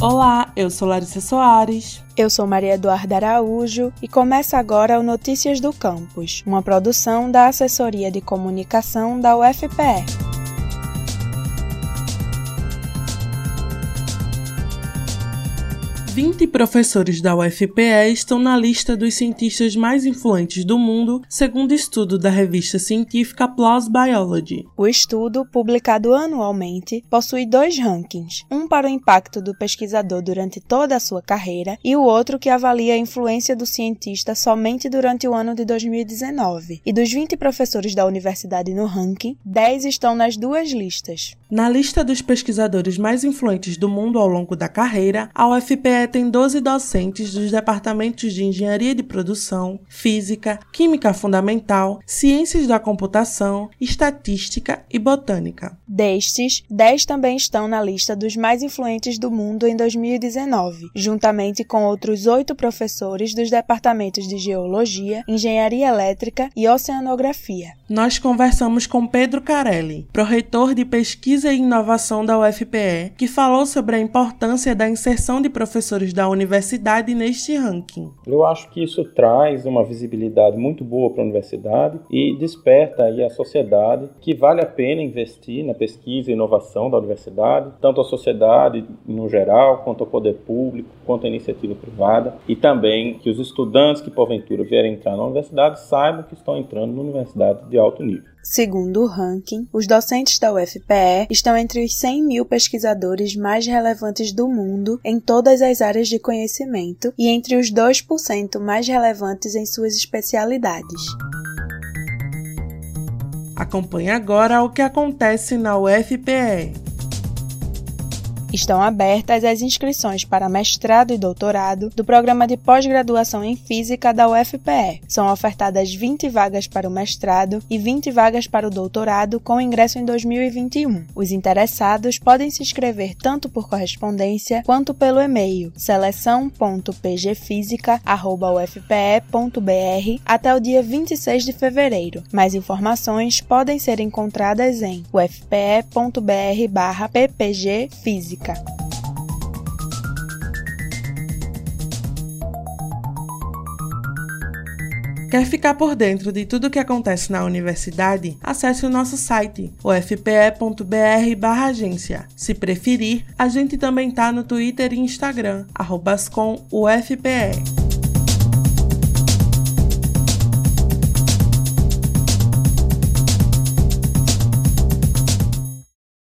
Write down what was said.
Olá, eu sou Larissa Soares. Eu sou Maria Eduarda Araújo e começa agora o Notícias do Campus, uma produção da Assessoria de Comunicação da UFPE. 20 professores da UFPE estão na lista dos cientistas mais influentes do mundo, segundo estudo da revista científica PLOS Biology. O estudo, publicado anualmente, possui dois rankings: um para o impacto do pesquisador durante toda a sua carreira e o outro que avalia a influência do cientista somente durante o ano de 2019. E dos 20 professores da universidade no ranking, 10 estão nas duas listas. Na lista dos pesquisadores mais influentes do mundo ao longo da carreira, a UFPE tem 12 docentes dos departamentos de Engenharia de Produção, Física, Química Fundamental, Ciências da Computação, Estatística e Botânica. Destes, 10 também estão na lista dos mais influentes do mundo em 2019, juntamente com outros oito professores dos departamentos de Geologia, Engenharia Elétrica e Oceanografia. Nós conversamos com Pedro Carelli, pró-reitor de Pesquisa e Inovação da UFPE, que falou sobre a importância da inserção de professores da universidade neste ranking. Eu acho que isso traz uma visibilidade muito boa para a universidade e desperta aí a sociedade que vale a pena investir na pesquisa e inovação da universidade, tanto a sociedade no geral, quanto ao poder público, quanto a iniciativa privada, e também que os estudantes que porventura vierem entrar na universidade saibam que estão entrando na universidade de alto nível. Segundo o ranking, os docentes da UFPE estão entre os 100 mil pesquisadores mais relevantes do mundo em todas as áreas de conhecimento e entre os 2% mais relevantes em suas especialidades. Acompanhe agora o que acontece na UFPE. Estão abertas as inscrições para mestrado e doutorado do programa de pós-graduação em Física da UFPE. São ofertadas 20 vagas para o mestrado e 20 vagas para o doutorado com ingresso em 2021. Os interessados podem se inscrever tanto por correspondência quanto pelo e-mail seleção.pgfísica.ufpe.br até o dia 26 de fevereiro. Mais informações podem ser encontradas em ufpe.br/ppgfísica. Quer ficar por dentro de tudo o que acontece na universidade? Acesse o nosso site, ufpe.br/agência. Se preferir, a gente também tá no Twitter e Instagram, @ufpe.